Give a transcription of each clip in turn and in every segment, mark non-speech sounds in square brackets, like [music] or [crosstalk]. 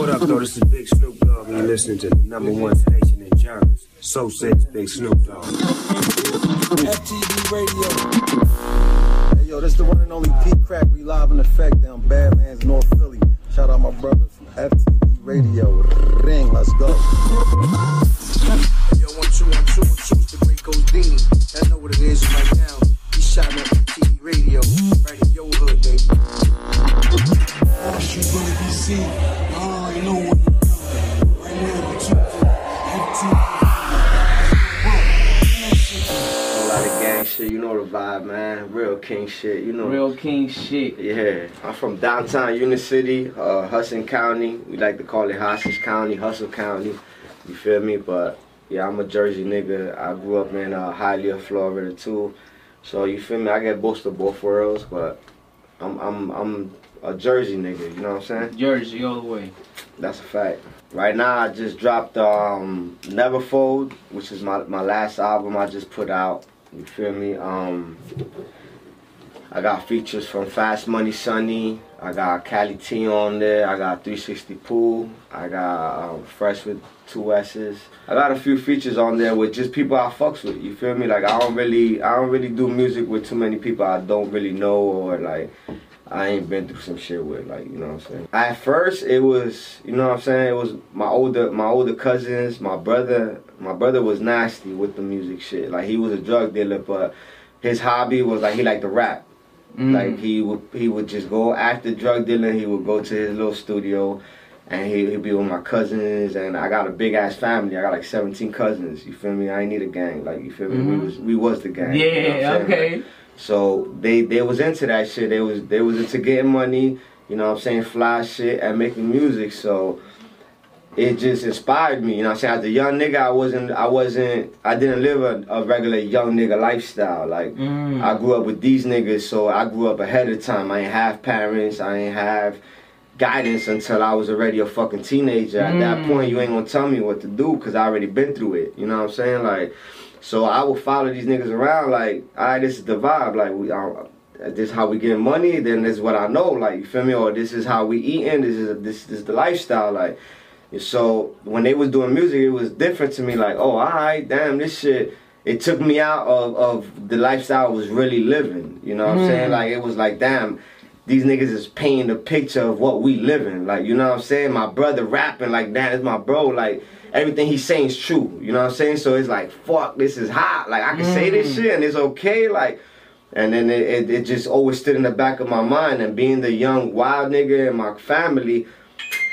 What up, though? This is Big Snoop Dogg, and you're listening to the number one station in Jarvis. So says Big Snoop Dogg. FTV Radio. Hey, yo, this the one and only Pete Crack. We live in effect down Badlands, North Philly. Shout out my brothers from FTV Radio. Ring, let's go. Yo, one, two, one, two, one, two, it's the great Godini. I know what it is right now. He shot on FTV Radio, right in your hood, baby. Street gonna know what you're doing. Right now, we took A lot of gang shit, you know the vibe, man. Real king shit, you know. Real king shit. Yeah, I'm from downtown Union City, uh, Hudson County. We like to call it Hostage County, Hustle County. You feel me? But yeah, I'm a Jersey nigga. I grew up in uh, Hialeah, Florida too. So you feel me? I get both of both worlds, but I'm I'm I'm a Jersey nigga. You know what I'm saying? Jersey all the way. That's a fact. Right now, I just dropped um, Never Fold, which is my, my last album I just put out. You feel me? Um, I got features from Fast Money Sunny. I got Cali T on there. I got 360 Pool. I got um, Fresh with two S's. I got a few features on there with just people I fucks with. You feel me? Like I don't really, I don't really do music with too many people I don't really know or like I ain't been through some shit with, like, you know what I'm saying? At first, it was, you know what I'm saying? It was my older, my older cousins, my brother. My brother was nasty with the music shit. Like, he was a drug dealer, but his hobby was like he liked to rap. Mm. Like, he would, he would just go after drug dealing. He would go to his little studio, and he, he'd be with my cousins. And I got a big ass family. I got like 17 cousins. You feel me? I ain't need a gang. Like, you feel me? We Mhm. was, we was the gang. you know Yeah, okay. Like, so they they was into that shit. They was they was into getting money, you know what I'm saying, fly shit and making music. So it just inspired me, you know what I'm saying? As a young nigga I wasn't I wasn't I didn't live a, a regular young nigga lifestyle. Like Mm. I grew up with these niggas, so I grew up ahead of time. I ain't have parents, I ain't have guidance until I was already a fucking teenager. At that Mm. point you ain't gonna tell me what to do because I already been through it. You know what I'm saying? Like so I would follow these niggas around like, all right, this is the vibe. Like we are, this is how we get money. Then this is what I know. Like you feel me? Or this is how we eating. This is this, this is the lifestyle. Like so when they was doing music, it was different to me. Like oh, all right, damn, this shit. It took me out of, of the lifestyle I was really living. You know what I'm hmm. saying? Like it was like damn. These niggas is painting a picture of what we living. Like, you know what I'm saying? My brother rapping like that is my bro. Like, everything he's saying is true. You know what I'm saying? So it's like, fuck, this is hot. Like I can say this hmm. shit and it's okay. Like, and then it, it, it just always stood in the back of my mind. And being the young wild nigga in my family,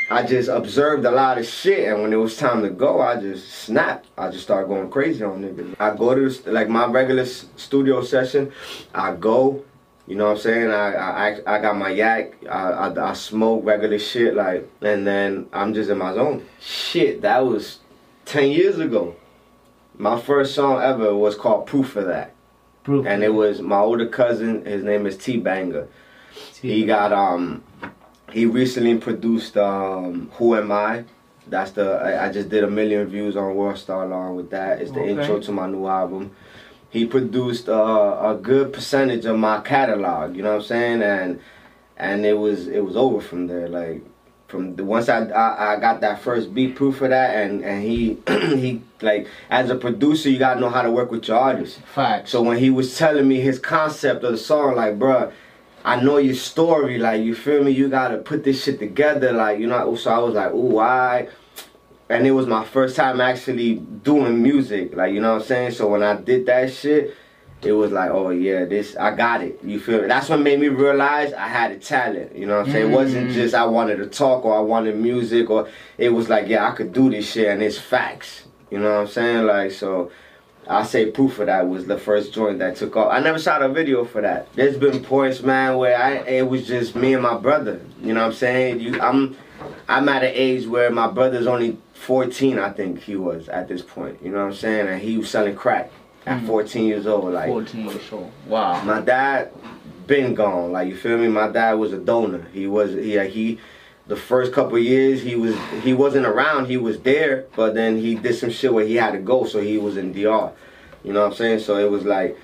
I just observed a lot of shit. And when it was time to go, I just snapped. I just started going crazy on niggas. I go to the, like my regular studio session. I go. You know what I'm saying? I I, I got my yak. I, I, I smoke regular shit like, and then I'm just in my zone. Shit, that was ten years ago. My first song ever was called "Proof of That," Proof. and it was my older cousin. His name is T Banger. He got um, he recently produced um, "Who Am I." That's the I, I just did a million views on World Star along with that. It's the Okay. intro to my new album he produced uh, a good percentage of my catalog. You know what I'm saying? And and it was it was over from there. Like from the once I I, I got that first beat proof for that, and and he [clears throat] he like as a producer, you gotta know how to work with your artist. Facts. So when he was telling me his concept of the song, like, bruh, I know your story, like, you feel me? You gotta put this shit together, like, you know. So I was like, ooh, why? And it was my first time actually doing music, like, you know what I'm saying? So when I did that shit, it was like, oh yeah, this I got it. You feel me? That's what made me realize I had a talent. You know what I'm saying? It wasn't mm-hmm. just I wanted to talk or I wanted music or it was like, yeah, I could do this shit and it's facts. You know what I'm saying? Like so I say proof of that was the first joint that took off. I never shot a video for that. There's been points, man, where I it was just me and my brother. You know what I'm saying? You I'm I'm at an age where my brother's only 14, I think he was at this point. You know what I'm saying? And he was selling crack at mm. 14 years old. Like 14 years old. Wow. my dad been gone. Like you feel me? My dad was a donor. He was he like, he the first couple years he was he wasn't around. He was there, but then he did some shit where he had to go, so he was in DR. You know what I'm saying? So it was like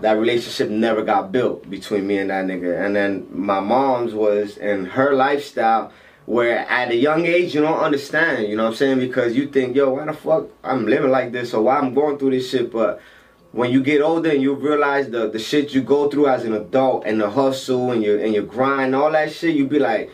that relationship never got built between me and that nigga. And then my mom's was and her lifestyle where at a young age you don't understand, you know what I'm saying? Because you think, yo, why the fuck I'm living like this or why I'm going through this shit, but when you get older and you realize the the shit you go through as an adult and the hustle and your and your grind, all that shit, you be like,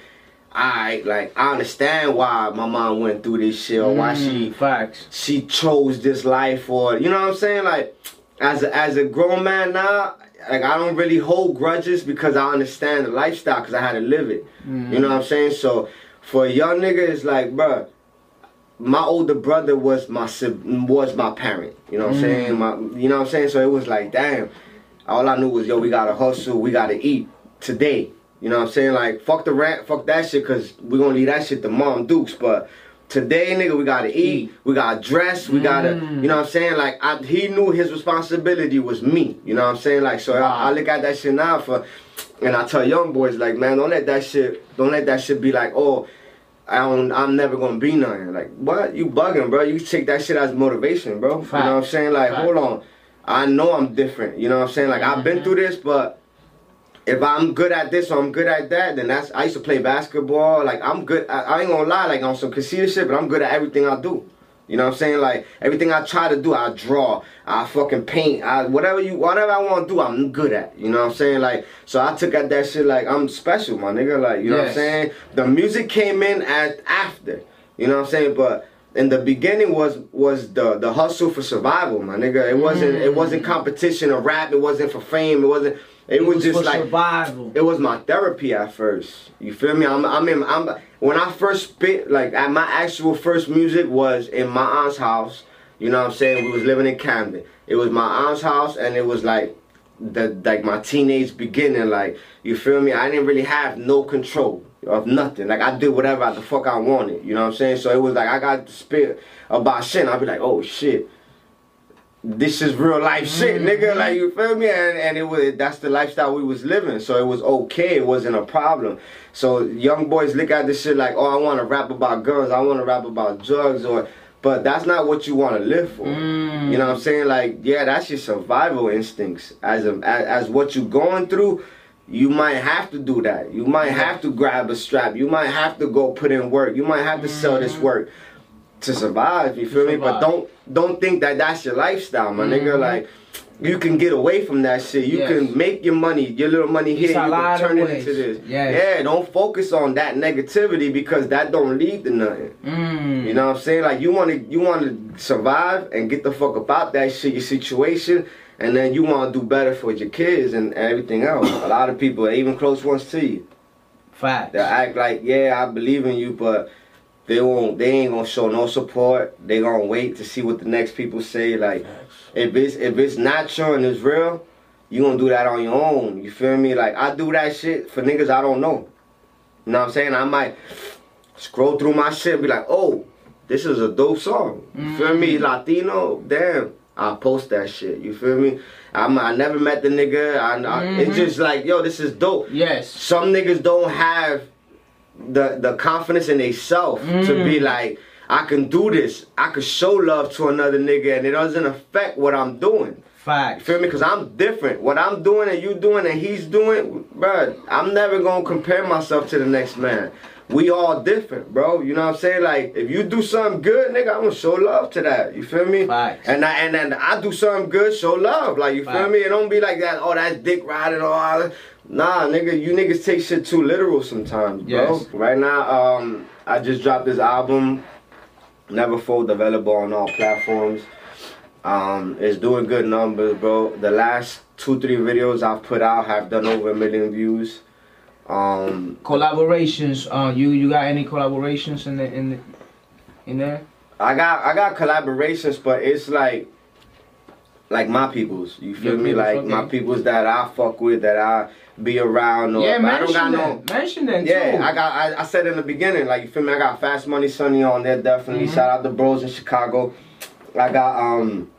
alright, like I understand why my mom went through this shit or why she Mm, facts. she chose this life or you know what I'm saying? Like as a, as a grown man now, like I don't really hold grudges because I understand the lifestyle because I had to live it. You know what I'm saying? So for a young nigga, it's like, bruh, my older brother was my was my parent. You know what I'm saying? My you know what I'm saying? So it was like, damn. All I knew was, yo, we gotta hustle, we gotta eat today. You know what I'm saying? Like, fuck the rent, fuck that shit, cause we gonna leave that shit to mom dukes. But today, nigga, we gotta eat, we gotta dress, we gotta, mm. you know what I'm saying? Like, I, he knew his responsibility was me. You know what I'm saying? Like, so I, I look at that shit now for, and I tell young boys, like, man, don't let that shit, don't let that shit be like, oh, I don't, I'm never gonna be nothing. Like, what? You bugging, bro? You take that shit as motivation, bro. You know what I'm saying? Like, Facts. hold on. I know I'm different. You know what I'm saying? Like, I've been mm-hmm. through this, but if I'm good at this or I'm good at that, then that's. I used to play basketball. Like, I'm good. I, I ain't gonna lie, like on some conceited shit, but I'm good at everything I do. You know what I'm saying? Like everything I try to do, I draw, I fucking paint, I whatever you whatever I want to do, I'm good at. You know what I'm saying? Like so I took at that shit like I'm special, my nigga. Like you know what I'm saying? The music came in at after. You know what I'm saying? But in the beginning was was the the hustle for survival, my nigga. It wasn't it wasn't mm. competition or rap. It wasn't for fame. It wasn't. It, was, just for like survival. it was my therapy at first. You feel me? I'm, I'm in, I'm, when I first spit, like, at my actual first music was in my aunt's house. You know what I'm saying? We was living in Camden. It was my aunt's house, and it was like, the like my teenage beginning. Like, you feel me? I didn't really have no control of nothing. Like, I did whatever the fuck I wanted. You know what I'm saying? So it was like I got to spit about shit. I'd be like, oh shit this is real life shit, nigga. Mm-hmm. Like you feel me? And and it was that's the lifestyle we was living. So it was okay. It wasn't a problem. So young boys look at this shit like, oh, I want to rap about guns. I want to rap about drugs, or but that's not what you want to live for. Mm. You know what I'm saying? Like, yeah, that's your survival instincts. As a as, as what you're going through. You might have to do that. You might have to grab a strap. You might have to go put in work. You might have to sell this mm-hmm. work to survive. You feel me? But don't don't think that that's your lifestyle, my nigga. Like you can get away from that shit. You Yes. can make your money, your little money here. It's a You can turn it into this. Yes. Yeah, don't focus on that negativity because that don't lead to nothing. Mm. You know what I'm saying? Like you want to you want to survive and get the fuck about that shit, your situation, and then you want to do better for your kids and everything else. A lot of people, even close ones to you, Facts. they act like, yeah, I believe in you, but they won't. They ain't gonna show no support. They gonna wait to see what the next people say. Like, if it's if it's natural and it's real, you gonna do that on your own. You feel me? Like I do that shit for niggas I don't know. You know what I'm saying? I might scroll through my shit, and be like, oh, this is a dope song. You feel me? Mm. Latino, damn. I post that shit. You feel me? I'm, I never met the nigga. I, I, It's mm-hmm. just like, yo, this is dope Yes. some niggas don't have the the confidence in themselves to be mm. like, I can do this. I can show love to another nigga, and it doesn't affect what I'm doing. You feel me? Cause I'm different. What I'm doing and you doing and he's doing, bruh, I'm never gonna compare myself to the next man. We all different, bro. You know what I'm saying? Like, if you do something good, nigga, I'm gonna show love to that. You feel me? Facts. And I and then I do something good, show love. Like, you feel me? It don't be like that. Oh, that's dick riding all that. Nah, nigga, you niggas take shit too literal sometimes, bro. Yes. Right now, um, I just dropped this album, Never Fold, available on all platforms. Um, it's doing good numbers, bro. The last two, three videos I've put out have done over a million views. Um, Collaborations. Uh, you you got any collaborations in the in the, in there? I got I got collaborations, but it's like like my peoples. You feel me? Like okay. my peoples that I fuck with, that I be around. Or, yeah, but I don't got mention no. Mention them Yeah, too. I got. I, I said in the beginning, like you feel me. I got Fast Money Sunny on there, definitely. Mm-hmm. Shout out the bros in Chicago. I got um,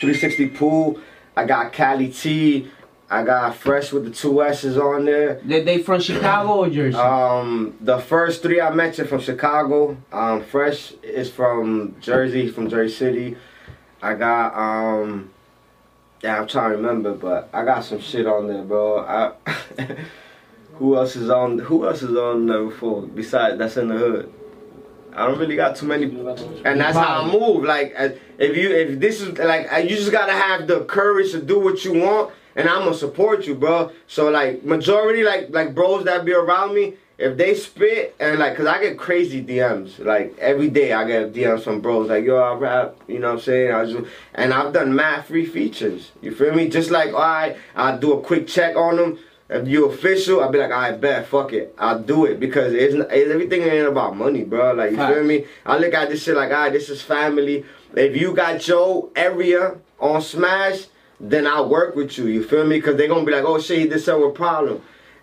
360 Pool. I got Cali T. I got Fresh with the two S's on there. They, they from Chicago or Jersey? Um, the first three I mentioned from Chicago. Um, Fresh is from Jersey, from Jersey City. I got um, yeah, I'm trying to remember, but I got some shit on there, bro. I [laughs] Who else is on? Who else is on Never Fold besides that's in the hood? I don't really got too many, and that's how I move. Like uh, if you if this is like uh, you just gotta have the courage to do what you want, and I'm gonna support you, bro. So like majority like like bros that be around me, if they spit and like, cause I get crazy DMs like every day. I get DMs from bros like, yo, I rap, you know what I'm saying? I just and I've done mad free features. You feel me? Just like, all right, I'll do a quick check on them. If you official, I'll be like, I bet, fuck it, I'll do it because it's, it's everything ain't about money, bro. Like you feel Facts. me? I look at this shit like, all right, this is family. If you got your area on Smash, then I'll work with you. You feel me? Because they gonna be like, oh shit, this something with problem.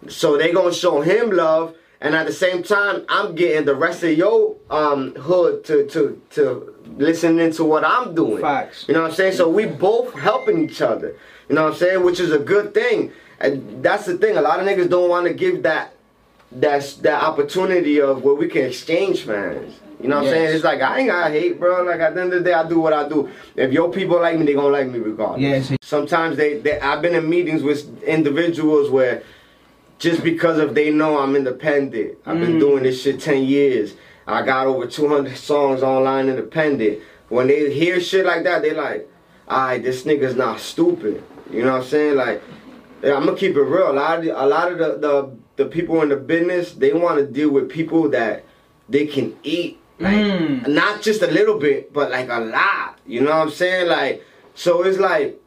So they gonna show him love, and at the same time, I'm getting the rest of your um hood to to to listening to what I'm doing. Facts. You know what I'm saying? So we both helping each other. You know what I'm saying? Which is a good thing. And that's the thing. A lot of niggas don't want to give that that's that opportunity of where we can exchange fans. You know what I'm saying? It's like I ain't got hate, bro. Like at the end of the day, I do what I do. If your people like me, they gonna like me regardless. Yes. Sometimes they, they I've been in meetings with individuals where just because of they know I'm independent. I've been doing this shit 10 years. I got over 200 songs online independent. When they hear shit like that, they like, alright, this nigga's not stupid. You know what I'm saying? Like, I'm gonna keep it real. A lot of the, a lot of the, the the people in the business, they want to deal with people that they can eat, like Mm. not just a little bit, but like a lot. You know what I'm saying? Like, so it's like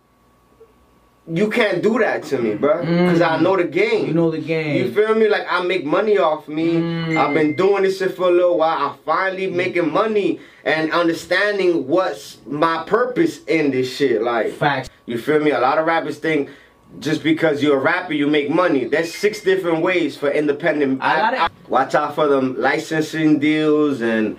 you can't do that to me, bro, because I know the game. You know the game. You feel me? Like I make money off me. Mm. I've been doing this shit for a little while. I finally making money and understanding what's my purpose in this shit. Like Facts. you feel me? A lot of rappers think just because you're a rapper you make money. There's six different ways for independent. I gotta- watch out for them licensing deals and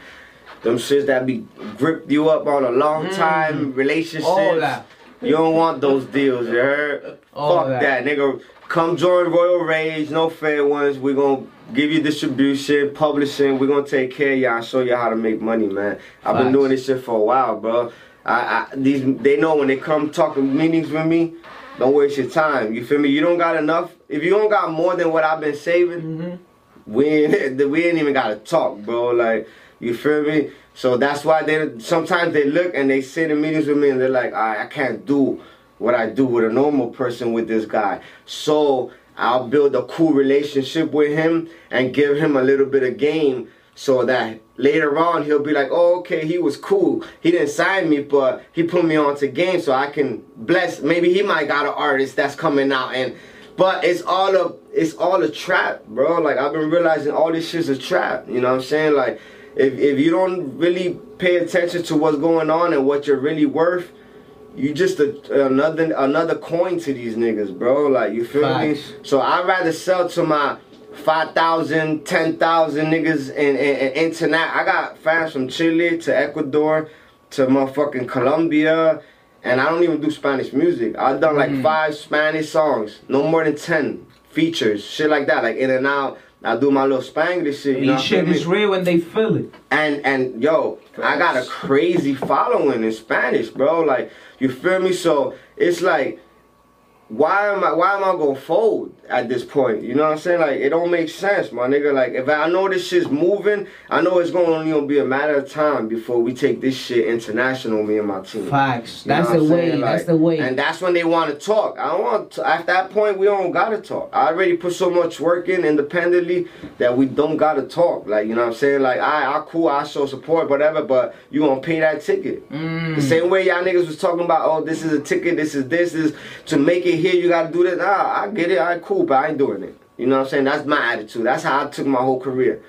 them shits that be grip you up on a long time relationship. Mm. All that. You don't want those deals, you heard? All Fuck that. that. nigga. Come join Royal Rage, no fair ones. We're gonna give you distribution, publishing. We're gonna take care of y'all and show you how to make money, man. I've been Facts. doing this shit for a while, bro. I, I these they know when they come talking meetings with me, don't waste your time. You feel me? You don't got enough. If you don't got more than what I've been saving, Mm-hmm. we ain't, [laughs] we ain't even gotta talk, bro. Like, you feel me? So that's why they sometimes they look and they sit in meetings with me and they're like, I, I can't do what I do with a normal person with this guy. So I'll build a cool relationship with him and give him a little bit of game so that later on he'll be like, oh, okay, he was cool. He didn't sign me, but he put me onto game so I can bless. Maybe he might got an artist that's coming out and. But it's all a it's all a trap, bro. Like I've been realizing all this shit's a trap. You know what I'm saying? Like if if you don't really pay attention to what's going on and what you're really worth, you just a, another another coin to these niggas, bro. Like you feel Facts. me? So I'd rather sell to my 5,000, 10,000 niggas in, in, in internet. I got fans from Chile to Ecuador to motherfucking Colombia. And I don't even do Spanish music. I've done like mm-hmm. five Spanish songs, no more than 10 features, shit like that, like in and out. I do my little Spanglish shit, you know These shit is real when they feel it. And and yo, I got a crazy following in Spanish, bro. Like you feel me? So it's like, why am I why am I gonna fold at this point? You know what I'm saying? Like it don't make sense, my nigga. Like if I know this shit's moving, I know it's gonna only gonna be a matter of time before we take this shit international. Me and my team. Facts. You That's the way. saying? That's the way. And that's when they want to talk. I don't want to, at that point we don't gotta talk. I already put so much work in independently that we don't gotta talk. Like you know what I'm saying? Like I I cool, I show support, whatever, but you gonna pay that ticket. Mm. The same way y'all niggas was talking about, oh, this is a ticket, this is this, this to make it here, you gotta do this. Nah, I get it, I cool, but I ain't doing it. You know what I'm saying? That's my attitude. That's how I took my whole career.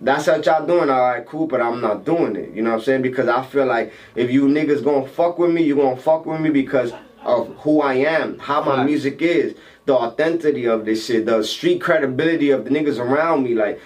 That's what y'all doing, alright, cool, but I'm not doing it. You know what I'm saying? Because I feel like if you niggas gonna fuck with me, you gonna fuck with me because of who I am, how my music is, the authenticity of this shit, the street credibility of the niggas around me. Like,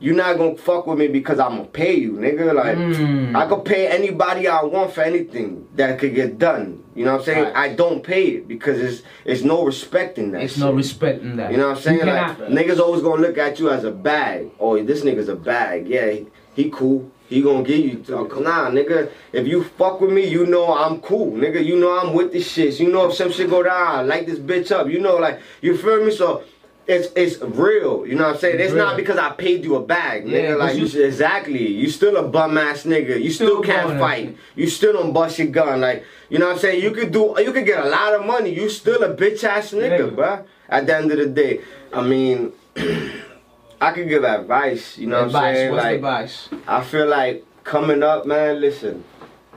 you not gonna fuck with me because I'm gonna pay you, nigga. Like, Mm. I could pay anybody I want for anything that could get done. You know what I'm saying? Facts. I don't pay it because it's it's no respect in that. It's shit. no respect in that. You know what I'm saying? Like cannot- niggas always gonna look at you as a bag. Oh, this nigga's a bag. Yeah, he, he cool. He gonna give you. Nah, nigga. If you fuck with me, you know I'm cool, nigga. You know I'm with the shits. You know if some shit go down, I light this bitch up. You know, like you feel me? So it's it's real. You know what I'm saying? It's, It's not because I paid you a bag, Yeah, Like you- you, exactly. You still a bum ass nigga. You still, Still can't fight. You still don't bust your gun. Like you know what I'm saying? You could do. You could get a lot of money. You still a bitch ass nigga, Nigga. bruh. At the end of the day, I mean, [clears throat] I could give advice. You know what I'm saying? What's like advice? I feel like coming up, man. Listen,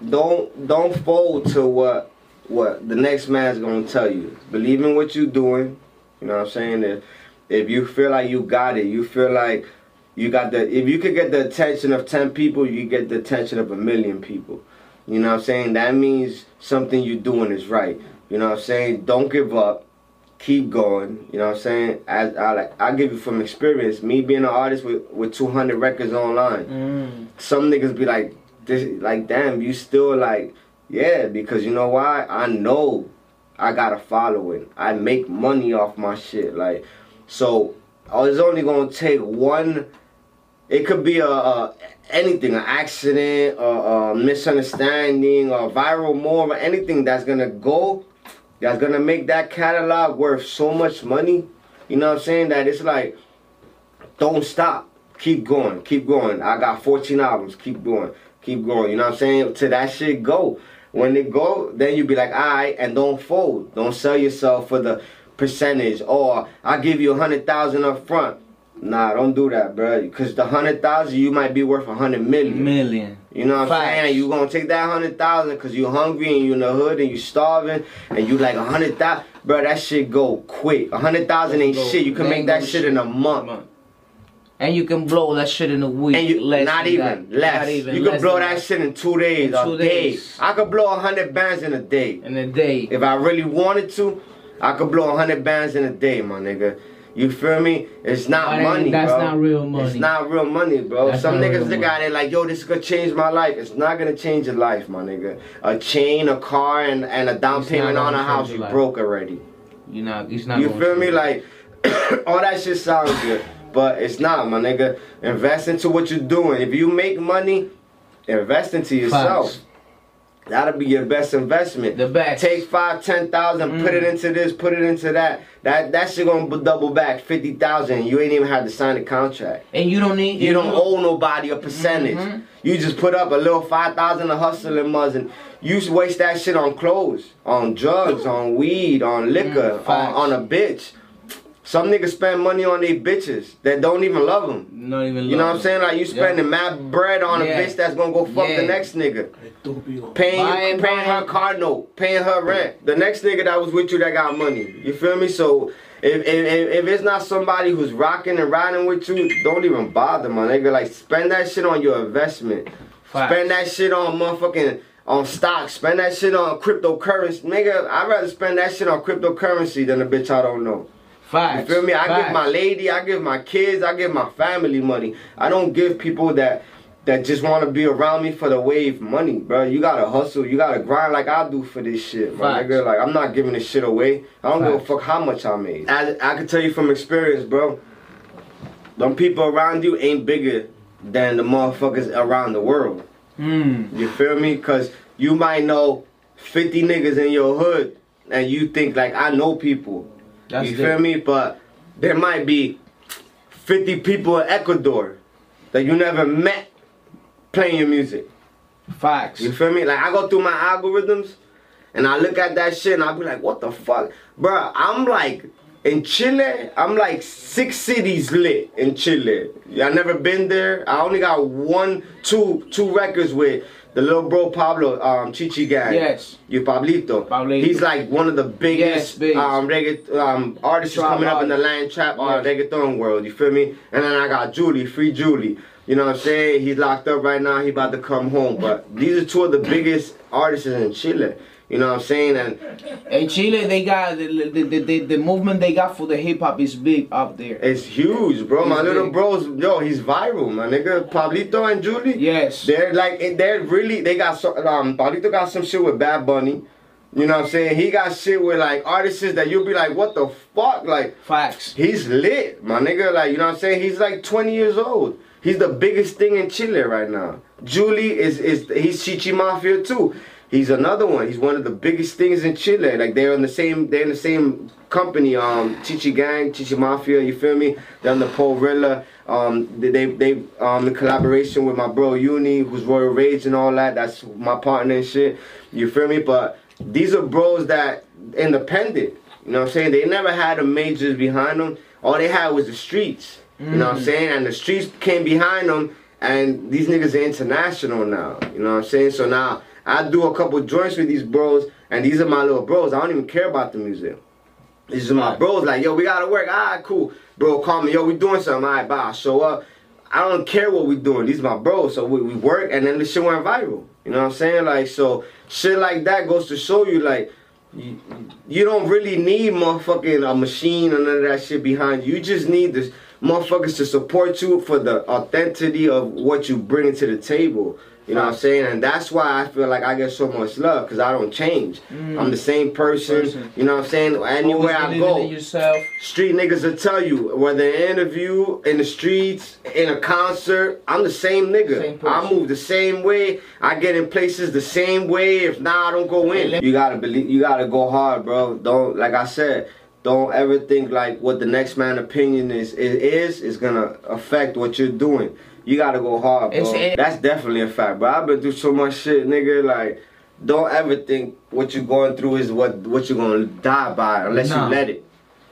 don't don't fold to what what the next man's gonna tell you. Believe in what you're doing. You know what I'm saying? If if you feel like you got it, you feel like you got the. If you could get the attention of ten people, you get the attention of a million people. You know what I'm saying? That means something you're doing is right. You know what I'm saying? Don't give up. Keep going. You know what I'm saying? As I like, I give you from experience. Me being an artist with with 200 records online Mm. some niggas be like, this, like, damn, you still like, yeah, because you know why? I know I got a following. I make money off my shit. Like, so uh, I was only gonna take one. It could be a, a anything, an accident, a, a misunderstanding, a viral move, or anything that's gonna go, that's gonna make that catalog worth so much money. You know what I'm saying? That it's like, don't stop. Keep going. Keep going. I got 14 albums. Keep going. Keep going. You know what I'm saying? To that shit go. When it go, then you be like, alright, and don't fold. Don't sell yourself for the percentage. Or I give you a hundred thousand up front. Nah, don't do that, bro. Cause the hundred thousand you might be worth a hundred million. Million. You know what I'm saying? You gonna take that hundred thousand cause you hungry and you in the hood and you starving and you like a hundred thousand, bro. That shit go quick. A hundred thousand ain't shit. You can make that shit in a month. And you can blow that shit in a week. And you less not even that. less. Not even you can blow that shit in two days, In two day. days. I could blow a hundred bands in a day. in a day. If I really wanted to, I could blow a hundred bands in a day, my nigga. You feel me? It's not That money, that's bro. not real money. It's not real money, bro. That's Some niggas look at it like, yo, this is gonna change my life. It's not gonna change your life, my nigga. A chain, a car, and, and a down It's payment on a house, you life. broke already. You know, it's not. You feel me? Like [coughs] all that shit sounds good, but it's not, my nigga. Invest into what you're doing. If you make money, invest into yourself. Facts. That'll be your best investment. The best. Take five, ten thousand, put Mm. it into this, put it into that. That that shit gonna double back fifty thousand. You ain't even had to sign a contract. and you don't need. You don't owe nobody a percentage. Mhm. You just put up a little five thousand to hustle and muzz and you should waste that shit on clothes, on drugs, on weed, on liquor, Mm, on, on a bitch. Some niggas spend money on their bitches that don't even love them. Not even. You know what I'm saying? Like you Yeah. spending mad bread on Yeah. a bitch that's gonna go fuck Yeah. the next nigga. Estúpido. Paying, Buying- paying her buying- car note, paying her rent. The next nigga that was with you that got money. You feel me? So if, if, if, if it's not somebody who's rocking and riding with you, don't even bother, my nigga. Like spend that shit on your investment. Facts. Spend that shit on motherfucking on stocks. Spend that shit on cryptocurrency. Nigga, I'd rather spend that shit on cryptocurrency than a bitch I don't know. Facts. You feel me? I give my lady, I give my kids, I give my family money. I don't give people that that just want to be around me for the wave money, bro. You gotta hustle, you gotta grind like I do for this shit, my nigga. Like I'm not giving this shit away. I don't give a fuck how much I made. I, I can tell you from experience, bro. Them people around you ain't bigger than the motherfuckers around the world. Mm. You feel me? Cause you might know 50 niggas in your hood and you think like I know people. That's you it. feel me? But there might be 50 people in Ecuador that you never met playing your music. Facts. You feel me? Like I go through my algorithms and I look at that shit and I'll be like, what the fuck? Bruh, I'm like in Chile, I'm like six cities lit in Chile. I never been there. I only got one, two, two records with the little bro Pablo, um, Shishi Gang. Yes. You Pablito. Pablito. He's like one of the biggest Yes, big. um, reggae, um, artists Trap coming up in the land trap or Yes. reggaeton world. You feel me? And then I got Julie, Free Julie. You know what I'm saying? He's locked up right now. He about to come home. But these are two of the biggest artists in Chile. You know what I'm saying? And In Chile, they got the the, the, the, movement they got for the hip hop is big up there. it's huge, bro. My He's little bros, yo, he's viral, my nigga. Pablito and Julie. Yes. They're like they're really they got so um Pablito got some shit with Bad Bunny. You know what I'm saying? He got shit with like artists that you'll be like, what the fuck? Like Facts. he's lit, my nigga. Like you know what I'm saying? He's like 20 years old. He's the biggest thing in Chile right now. Julie is is he's Chichi Mafia too. He's another one. He's one of the biggest things in Chile. Like they're in the same they're in the same company, um, Shishi Gang, Chichi Mafia, you feel me? They're on the Porilla. Um, they they, um in collaboration with my bro Uni, who's Royal Rage and all that. That's my partner and shit. You feel me? But these are bros that independent. You know what I'm saying? They never had a majors behind them. All they had was the streets. You know what I'm saying? And the streets came behind them, and these niggas are international now. You know what I'm saying? So now I do a couple joints with these bros, and these are my little bros. I don't even care about the music. These are my bros. Like, yo, we gotta work. All right, cool. Bro, call me. Yo, we doing something. All right, bye. I'll show up. I don't care what we doing. These my bros. So we, we work, and then the shit went viral. You know what I'm saying? Like, so shit like that goes to show you, like, you, you don't really need motherfucking a machine or none of that shit behind you. You just need this motherfuckers to support you for the authenticity of what you bring to the table. You know what I'm saying? And that's why I feel like I get so much love because I don't change. Mm. I'm the same person. Person. You know what I'm saying? Anywhere I go, yourself. street niggas will tell you whether in an interview, in the streets, in a concert, I'm the same nigga. Same. I move the same way. I get in places the same way. If not, I don't go in. You gotta believe. You gotta go hard, bro. Don't like I said. Don't ever think like what the next man opinion is is is, is gonna affect what you're doing. You gotta go hard, bro. It- That's definitely a fact, bro. I've been through so much shit, nigga. Like, don't ever think what you're going through is what what you're gonna die by unless Nah. you let it.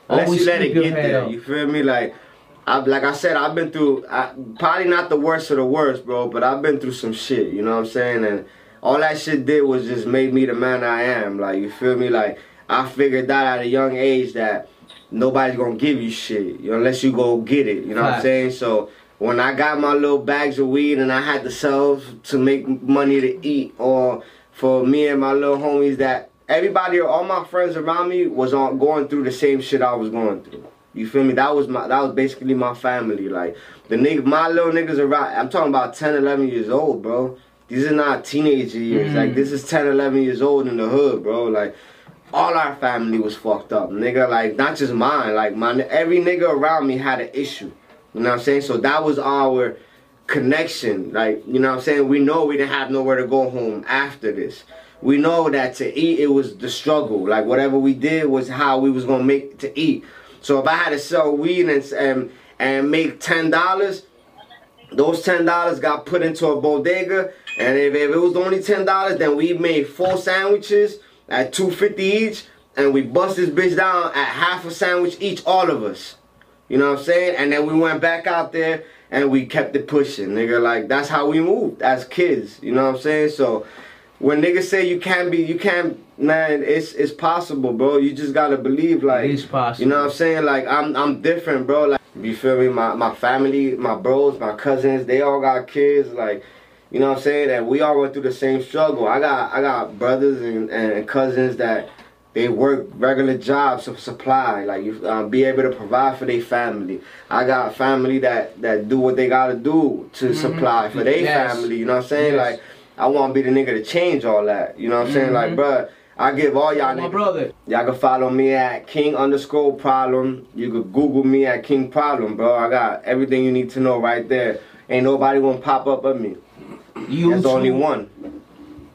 Unless Always you let it get there. up. You feel me? Like, I like I said, I've been through I, probably not the worst of the worst, bro, but I've been through some shit. You know what I'm saying? And all that shit did was just made me the man I am. Like, you feel me? Like, I figured that at a young age that nobody's gonna give you shit you know, unless you go get it. You know what I'm saying? So when I got my little bags of weed and I had to sell to make money to eat, or for me and my little homies that everybody, or all my friends around me was on going through the same shit I was going through. You feel me? That was my that was basically my family. Like the nigga, my little niggas right. I'm talking about 10, 11 years old, bro. These are not teenager years. Like mm. this is 10, 11 years old in the hood, bro. Like all our family was fucked up, nigga. Like not just mine. Like my every nigga around me had an issue. You know what I'm saying? So that was our connection. Like you know what I'm saying? We know we didn't have nowhere to go home after this. We know that to eat it was the struggle. Like whatever we did was how we was gonna make to eat. So if I had to sell weed and and, and make ten dollars, those ten dollars got put into a bodega, and if, if it was only ten dollars, then we made four sandwiches at two fifty each, and we bust this bitch down at half a sandwich each, all of us. You know what I'm saying? And then we went back out there and we kept it pushing, nigga. Like that's how we moved as kids. You know what I'm saying? So when niggas say you can't be, you can't, man. It's it's possible, bro. You just gotta believe, like It is possible. you know what I'm saying? Like I'm I'm different, bro. Like you feel me? My my family, my bros, my cousins, they all got kids. Like you know what I'm saying? And we all went through the same struggle. I got I got brothers and, and cousins that they work regular jobs of supply, like you um, be able to provide for their family. I got family that that do what they gotta do to supply for their Mm-hmm. Yes. family. You know what I'm saying? Yes. Like I want to be the nigga to change all that. You know what I'm saying? Like, bruh, I give all y'all Mm-hmm. My niggas. brother. Y'all can follow me at King underscore problem. You can Google me at King Problem, bro. I got everything you need to know right there. Ain't nobody gonna pop up at me. You There's only one.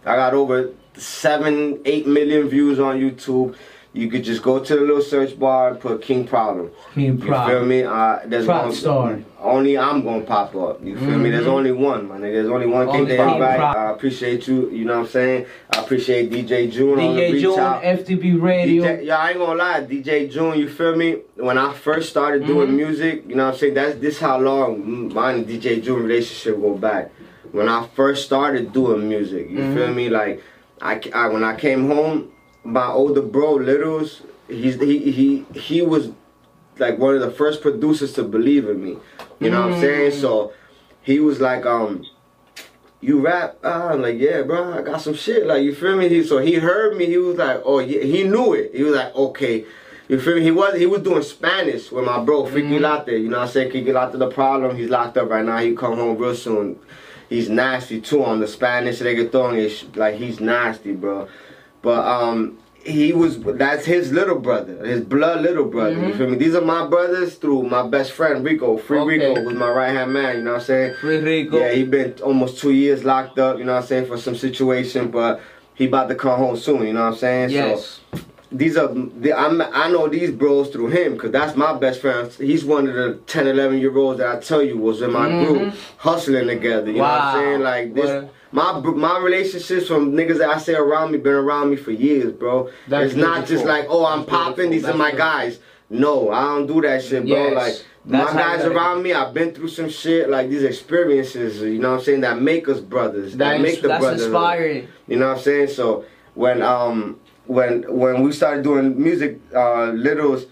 I got over seven, eight million views on YouTube. You could just go to the little search bar and put King Problem. King Problem. You feel me? Uh, there's Prop one- star. Only I'm gonna pop up. You feel me? There's only one, my nigga. There's only one King Only to King everybody. Prop. I appreciate you. You know what I'm saying? I appreciate DJ June on the DJ reach June, out. FTV Radio. DJ, yeah, I ain't gonna lie, DJ June, you feel me? When I first started doing Mhm. music, you know what I'm saying? That's this how long mine and DJ June relationship go back. When I first started doing music, you feel me? Like I, I when I came home, my older bro Littles, he's he he he was like one of the first producers to believe in me. You know what I'm saying? So he was like, um, you rap? Uh, I'm like, yeah, bro, I got some shit. Like, you feel me? He, so he heard me. He was like, oh, yeah, he knew it. He was like, okay. You feel me? He was he was doing Spanish with my bro, Freaky Latte. You know what I'm saying? Kiki Latte, the problem. He's locked up right now. He come home real soon. He's nasty too on the Spanish reggaeton. Is like he's nasty, bro. But um, he was that's his little brother, his blood little brother. You feel me? These are my brothers through my best friend Rico. Free Okay. Rico was my right hand man. You know what I'm saying? Free Rico. Yeah, he been almost two years locked up, you know what I'm saying, for some situation. But he about to come home soon. You know what I'm saying? Yes. So these are the, I'm, I know these bros through him because that's my best friend. He's one of the 10, 11 year olds that I tell you was in my group hustling together. You know what I'm Mm-hmm. Saying? Like this. What my my relationships from niggas that I say around me been around me for years, bro. That's it's not just like, oh, I'm That's popping. beautiful. These That's are my beautiful. guys. No, I don't do that shit, bro. Yes. Like That's my guys around me, I've been through some shit. Like these experiences, you know what I'm saying, that make us brothers. That, That make the that's brothers. inspiring. You know what I'm saying? So when um when when we started doing music, uh Littles,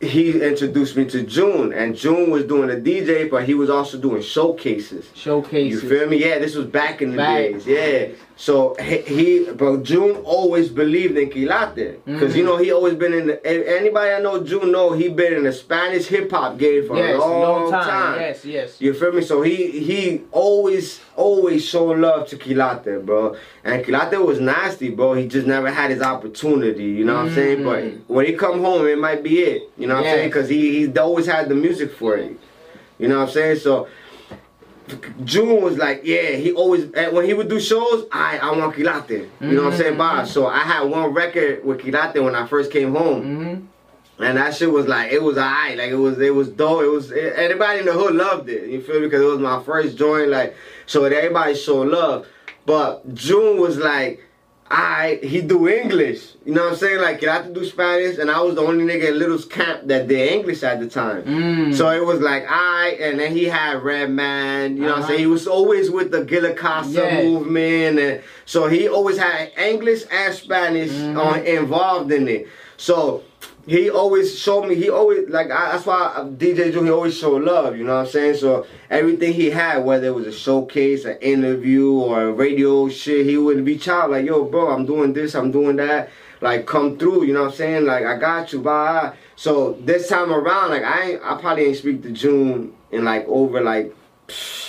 he introduced me to June, and June was doing a DJ, but he was also doing showcases. Showcases. You feel me? Yeah, this was back in the Back. days. Yeah. So he, he but June always believed in Quilate because you Mhm. know he always been in the. Anybody I know June know he been in the Spanish hip hop game for Yes, a long, long time. time. Yes, yes. You feel me? So he he always always showed love to Quilate, bro. And Quilate was nasty, bro. He just never had his opportunity. You know what I'm saying? Mm. But when he come home, it might be it. You know what I'm saying? Because he he always had the music for it. You know what I'm saying? So. June was like, yeah, he always eh, when he would do shows, I I want Quilate. You know what I'm saying? Bye. Mm-hmm. So I had one record with Quilate when I first came home. Mm-hmm. And that shit was like it was alright, like it was it was dope. It was it, everybody in the hood loved it. You feel me? Because it was my first joint, like so everybody showed love. But June was like, I he do English. You know what I'm saying? Like, I have to do Spanish, and I was the only nigga in Little's camp that did English at the time. Mm. So it was like I, and then he had Red Man. You know what I'm Uh-huh. saying? He was always with the Gila Casa Yes. movement, and so he always had English and Spanish Mm-hmm. on, involved in it. So he always showed me. He always like I, that's why DJ Drew. He always showed love. You know what I'm saying? So everything he had, whether it was a showcase, an interview, or radio shit, he would reach out like, "Yo, bro, I'm doing this. I'm doing that." Like come through. You know what I'm saying? Like I got you. Bye. So this time around, like I I probably ain't speak to June in like over like. psh,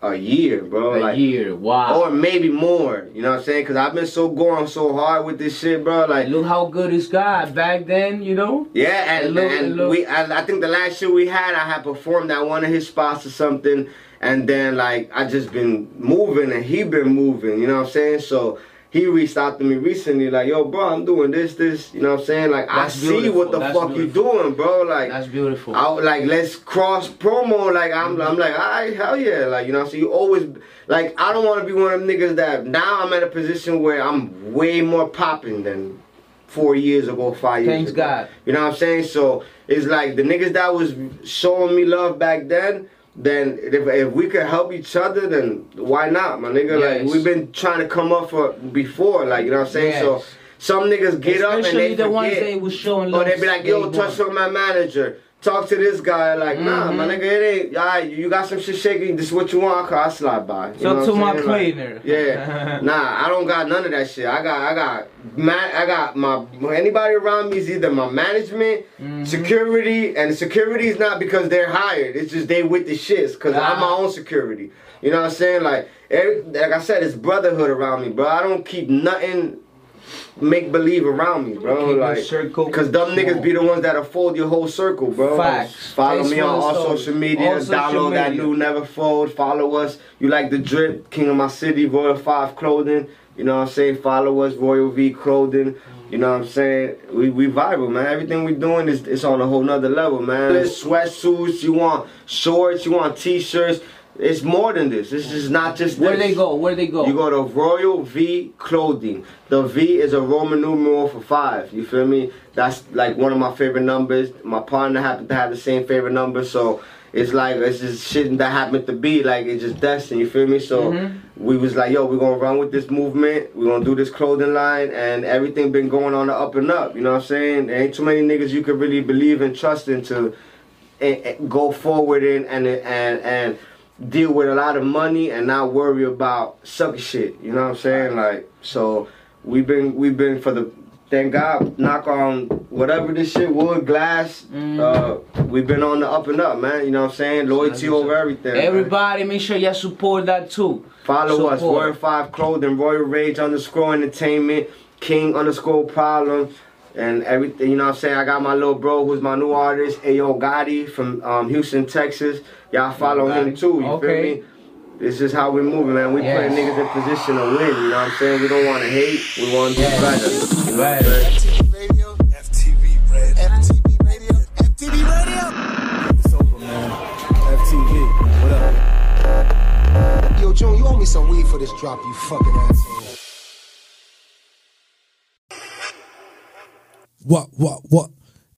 a year, bro. A like, year. Wow. or maybe more. You know what I'm saying? Cause I've been so going so hard with this shit, bro. Like, Look how good it's got back then, you know? yeah, and, look- and look- we. I, I think the last show we had, I had performed at one of his spots or something, and then like I just been moving and he been moving. You know what I'm saying? So. He reached out to me recently, like, "Yo, bro, I'm doing this, this." You know what I'm saying? Like, That's I see what the That's fuck beautiful. you doing, bro. Like, That's beautiful. I like let's cross promo. Like I'm, I'm like, all right, hell yeah. Like you know, so you always like I don't want to be one of them niggas that now I'm at a position where I'm way more popping than four years ago, five years Thanks ago. God. You know what I'm saying? So it's like the niggas that was showing me love back then. Then if, if we could help each other, then why not, my nigga? Yes. Like we've been trying to come up for before, like you know what I'm saying. So some niggas get up and Especially they the ones forget. they was showing Or they be like, yo, touch on my manager. Talk to this guy. Like, nah, Mhm. my nigga, it ain't. Alright, you got some shit shaking. This is what you want. I slide by. You So to my saying? Like, cleaner. yeah, [laughs] nah, I don't got none of that shit. I got, I got, man, I got my anybody around me is either my management, Mm-hmm. security, and security is not because they're hired. It's just they with the shits. Cause I'm my Ah. own security. You know what I'm saying? Like, every, like I said, it's brotherhood around me, bro. I don't keep nothing make believe around me, bro. Keep like, circle cause them niggas be the ones that'll fold your whole circle, bro. Facts. Follow me on all story. social media. All social Download that new Never Fold. Follow us. You like the drip? King of my city, Royal Five Clothing. You know what I'm saying? Follow us, Royal V Clothing. You know what I'm saying? We we viral, man. Everything we doing is it's on a whole nother level, man. Sweatsuits, you want shorts, you want t-shirts. It's more than this. This is not just Where this. they go? Where they go? You go to Royal V Clothing. The V is a Roman numeral for five. You feel me? That's like one of my favorite numbers. My partner happened to have the same favorite number, so it's like it's just shit that happened to be like it's just destiny. You feel me? So Mhm. we was like, yo, we're gonna run with this movement. We're gonna do this clothing line, and everything been going on the up and up. You know what I'm saying? There ain't too many niggas you could really believe and trust in to and, and go forward in and and and deal with a lot of money and not worry about sucker shit. You know what I'm saying? Like so we've been we've been for the thank God knock on whatever this shit wood glass Mm. uh we've been on the up and up man you know what I'm saying loyalty over everything man. Everybody, make sure y'all support that too. Follow us, Support. Royal Five Clothing, Royal Rage underscore Entertainment, King underscore Problem, and everything. You know what I'm saying? I got my little bro who's my new artist, Ayo Gotti from um, Houston, Texas. Y'all follow him too. You Okay. feel me? it's just how we're moving, man. We Yeah. putting niggas in position to win. You know what I'm saying? We don't want to hate. We want to do Yeah. better. You know Right. what I'm saying? FTV Radio. FTV Radio. FTV Radio. FTV Radio. It's over, man. FTV. What up? Yo, June, you owe me some weed for this drop, you fucking asshole. What, what, what?